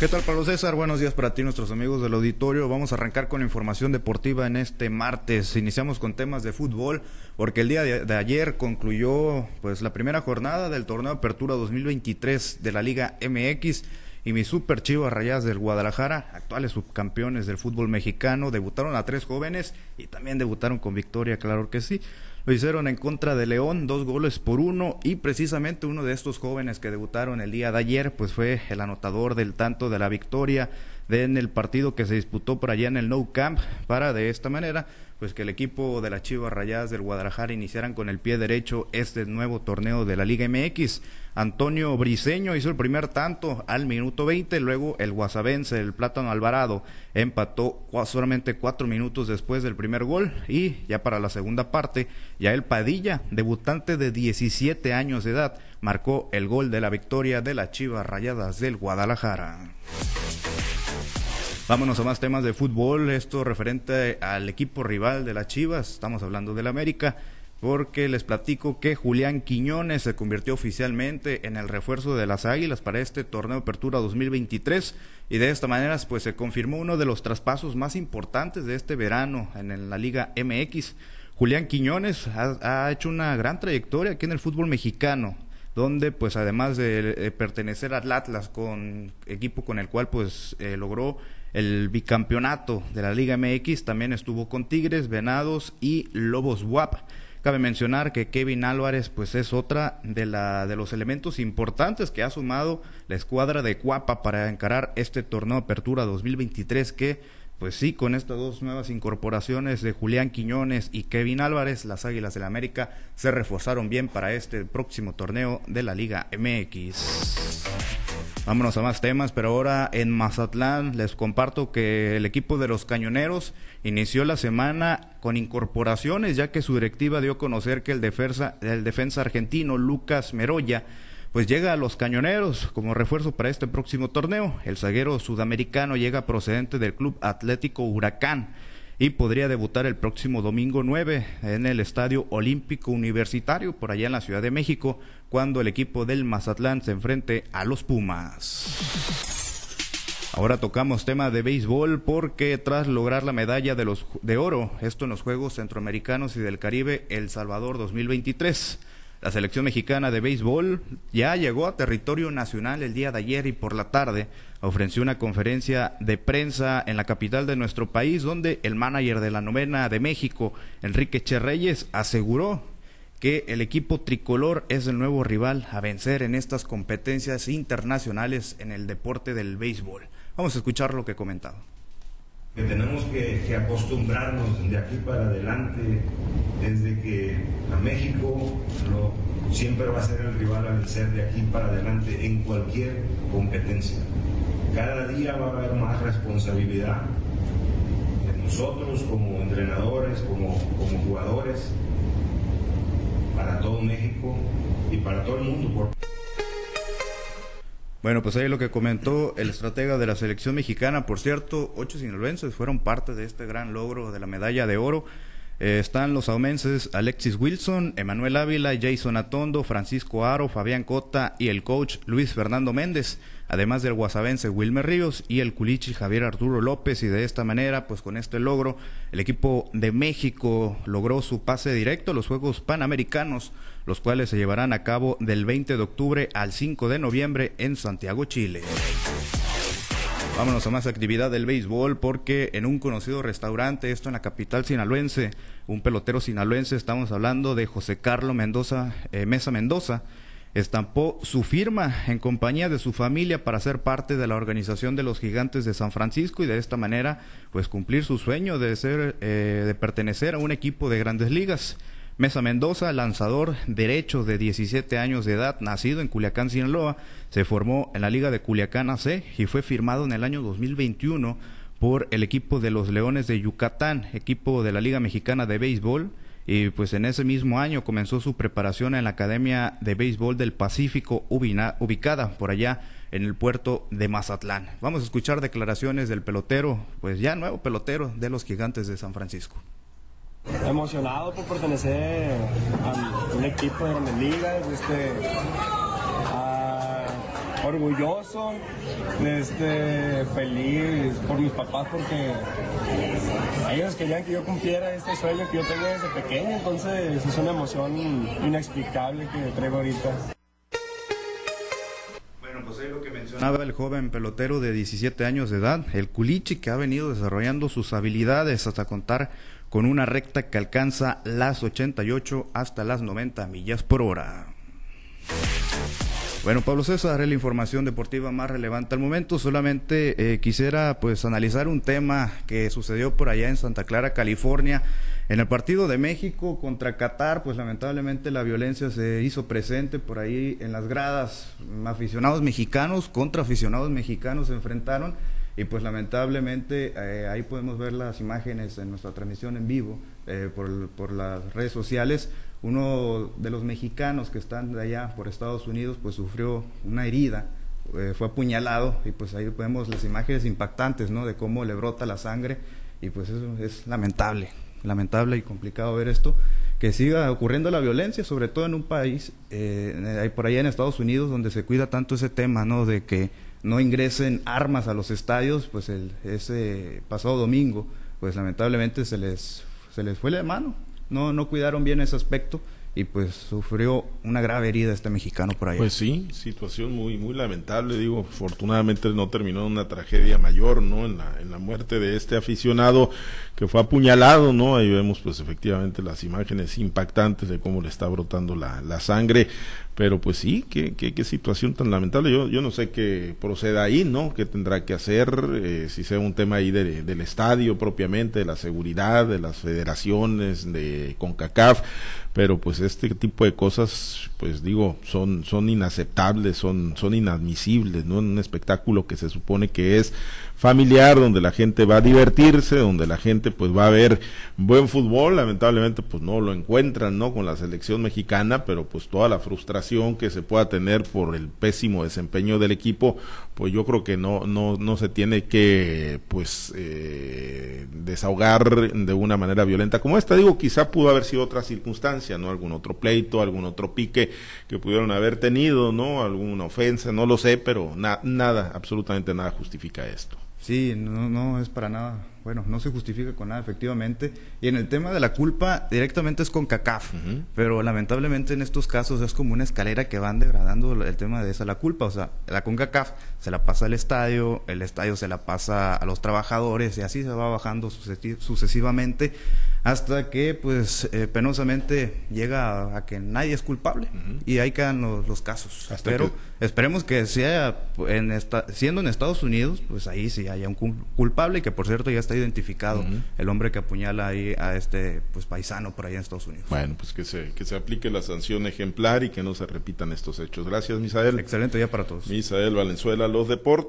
¿Qué tal, Pablo César? Buenos días para ti, nuestros amigos del auditorio. Vamos a arrancar con información deportiva en este martes. Iniciamos con temas de fútbol, porque el día de, ayer concluyó pues la primera jornada del torneo Apertura 2023 de la Liga MX y mis super chivas rayas del Guadalajara, actuales subcampeones del fútbol mexicano, debutaron a tres jóvenes y también debutaron con victoria, claro que sí. Lo hicieron en contra de León, dos goles por uno, y precisamente uno de estos jóvenes que debutaron el día de ayer, pues fue el anotador del tanto de la victoria en el partido que se disputó por allá en el No Camp, para de esta manera pues que el equipo de las Chivas Rayadas del Guadalajara iniciaran con el pie derecho este nuevo torneo de la Liga MX. Antonio Briseño hizo el primer tanto al minuto 20, luego el guasavense, el Plátano Alvarado, empató solamente cuatro minutos después del primer gol y ya para la segunda parte, ya el Padilla, debutante de 17 años de edad, marcó el gol de la victoria de las Chivas Rayadas del Guadalajara. Vámonos a más temas de fútbol, esto referente al equipo rival de las Chivas, estamos hablando del América, porque les platico que Julián Quiñones se convirtió oficialmente en el refuerzo de las Águilas para este torneo Apertura 2023 y de esta manera pues se confirmó uno de los traspasos más importantes de este verano en la Liga MX. Julián Quiñones ha, hecho una gran trayectoria aquí en el fútbol mexicano, donde pues además de, pertenecer al Atlas con equipo con el cual pues eh, logró el bicampeonato de la Liga MX, también estuvo con Tigres, Venados y Lobos WAP. Cabe mencionar que Kevin Álvarez pues es otra de, la, de los elementos importantes que ha sumado la escuadra de Cuapa para encarar este torneo Apertura 2023 que pues sí, con estas dos nuevas incorporaciones de Julián Quiñones y Kevin Álvarez, las Águilas del la América se reforzaron bien para este próximo torneo de la Liga MX. Vámonos a más temas, pero ahora en Mazatlán les comparto que el equipo de los Cañoneros inició la semana con incorporaciones, ya que su directiva dio a conocer que el defensa, defensa argentino Lucas Meroya pues llega a los Cañoneros como refuerzo para este próximo torneo. El zaguero sudamericano llega procedente del Club Atlético Huracán y podría debutar el próximo domingo 9 en el Estadio Olímpico Universitario por allá en la Ciudad de México cuando el equipo del Mazatlán se enfrente a los Pumas. Ahora tocamos tema de béisbol porque tras lograr la medalla de, los, de oro, esto en los Juegos Centroamericanos y del Caribe El Salvador 2023, la selección mexicana de béisbol ya llegó a territorio nacional el día de ayer y por la tarde ofreció una conferencia de prensa en la capital de nuestro país donde el manager de la novena de México, Enrique Cherreyes, aseguró que el equipo tricolor es el nuevo rival a vencer en estas competencias internacionales en el deporte del béisbol. Vamos a escuchar lo que comentado que tenemos que, acostumbrarnos de aquí para adelante, desde que a México siempre va a ser el rival a vencer de aquí para adelante en cualquier competencia. Cada día va a haber más responsabilidad de nosotros como entrenadores, como, como jugadores, para todo México y para todo el mundo. Bueno, pues ahí lo que comentó el estratega de la selección mexicana. Por cierto, ocho sinaloenses fueron parte de este gran logro de la medalla de oro. Eh, están los aumenses Alexis Wilson, Emanuel Ávila, Jason Atondo, Francisco Aro, Fabián Cota y el coach Luis Fernando Méndez además del guasavense Wilmer Ríos y el culichi Javier Arturo López y de esta manera, pues con este logro, el equipo de México logró su pase directo a los Juegos Panamericanos, los cuales se llevarán a cabo del 20 de octubre al 5 de noviembre en Santiago, Chile. Vámonos a más actividad del béisbol porque en un conocido restaurante, esto en la capital sinaloense, un pelotero sinaloense, estamos hablando de José Carlos Mendoza, eh, Mesa Mendoza, estampó su firma en compañía de su familia para ser parte de la organización de los gigantes de San Francisco y de esta manera pues cumplir su sueño de ser eh, de pertenecer a un equipo de grandes ligas. Mesa Mendoza, lanzador derecho de 17 años de edad, nacido en Culiacán, Sinaloa, se formó en la Liga de Culiacán AC y fue firmado en el año 2021 por el equipo de los Leones de Yucatán, equipo de la Liga Mexicana de Béisbol y pues en ese mismo año comenzó su preparación en la Academia de Béisbol del Pacífico ubicada por allá en el puerto de Mazatlán. Vamos a escuchar declaraciones del pelotero, pues ya nuevo pelotero de los Gigantes de San Francisco. Emocionado por pertenecer a un equipo de grandes ligas, este, orgulloso, este, feliz por mis papás porque ellos querían que yo cumpliera este sueño que yo tengo desde pequeño, entonces es una emoción inexplicable que traigo ahorita. Bueno, pues ahí lo que mencionaba el joven pelotero de 17 años de edad, el Culichi, que ha venido desarrollando sus habilidades hasta contar con una recta que alcanza las 88 hasta las 90 millas por hora. Bueno, Pablo César, es la información deportiva más relevante al momento. Solamente eh, quisiera pues analizar un tema que sucedió por allá en Santa Clara, California. En el partido de México contra Qatar, pues lamentablemente la violencia se hizo presente por ahí en las gradas. Aficionados mexicanos contra aficionados mexicanos se enfrentaron y pues lamentablemente eh, ahí podemos ver las imágenes en nuestra transmisión en vivo eh, por, por las redes sociales uno de los mexicanos que están de allá por Estados Unidos pues sufrió una herida, eh, fue apuñalado y pues ahí vemos las imágenes impactantes, ¿no? De cómo le brota la sangre y pues eso es lamentable, lamentable y complicado ver esto, que siga ocurriendo la violencia, sobre todo en un país, eh, por allá en Estados Unidos, donde se cuida tanto ese tema, ¿no? De que no ingresen armas a los estadios, pues el, ese pasado domingo, pues lamentablemente se les, se les fue la mano no, no cuidaron bien ese aspecto y pues sufrió una grave herida este mexicano por ahí. Pues sí, situación muy muy lamentable, digo, afortunadamente no terminó en una tragedia mayor, ¿no? En la, en la muerte de este aficionado que fue apuñalado, ¿no? Ahí vemos pues efectivamente las imágenes impactantes de cómo le está brotando la, la sangre, pero pues sí, qué, qué, qué situación tan lamentable, yo, yo no sé qué proceda ahí, ¿no? ¿Qué tendrá que hacer? Eh, si sea un tema ahí de, del estadio propiamente, de la seguridad, de las federaciones, de CONCACAF, pero pues este tipo de cosas pues digo son son inaceptables son son inadmisibles no en un espectáculo que se supone que es familiar donde la gente va a divertirse donde la gente pues va a ver buen fútbol lamentablemente pues no lo encuentran no con la selección mexicana pero pues toda la frustración que se pueda tener por el pésimo desempeño del equipo pues yo creo que no no no se tiene que pues eh, desahogar de una manera violenta como esta. Digo quizá pudo haber sido otra circunstancia no algún otro pleito algún otro pique que pudieron haber tenido no alguna ofensa no lo sé pero nada absolutamente nada justifica esto. Sí, no, no es para nada. Bueno, no se justifica con nada, efectivamente. Y en el tema de la culpa, directamente es con CACAF. Pero lamentablemente en estos casos es como una escalera que van degradando el tema de esa la culpa. O sea, la CONCACAF se la pasa al estadio, el estadio se la pasa a los trabajadores y así se va bajando sucesivamente hasta que pues eh, penosamente llega a, que nadie es culpable y ahí quedan los, casos. Pero esperemos que sea en esta, siendo en Estados Unidos, pues ahí sí haya un culpable y que por cierto ya está identificado el hombre que apuñala ahí a este pues paisano por ahí en Estados Unidos. Bueno, pues que se que se aplique la sanción ejemplar y que no se repitan estos hechos. Gracias, Misael. Excelente día para todos. Misael Valenzuela, los deportes.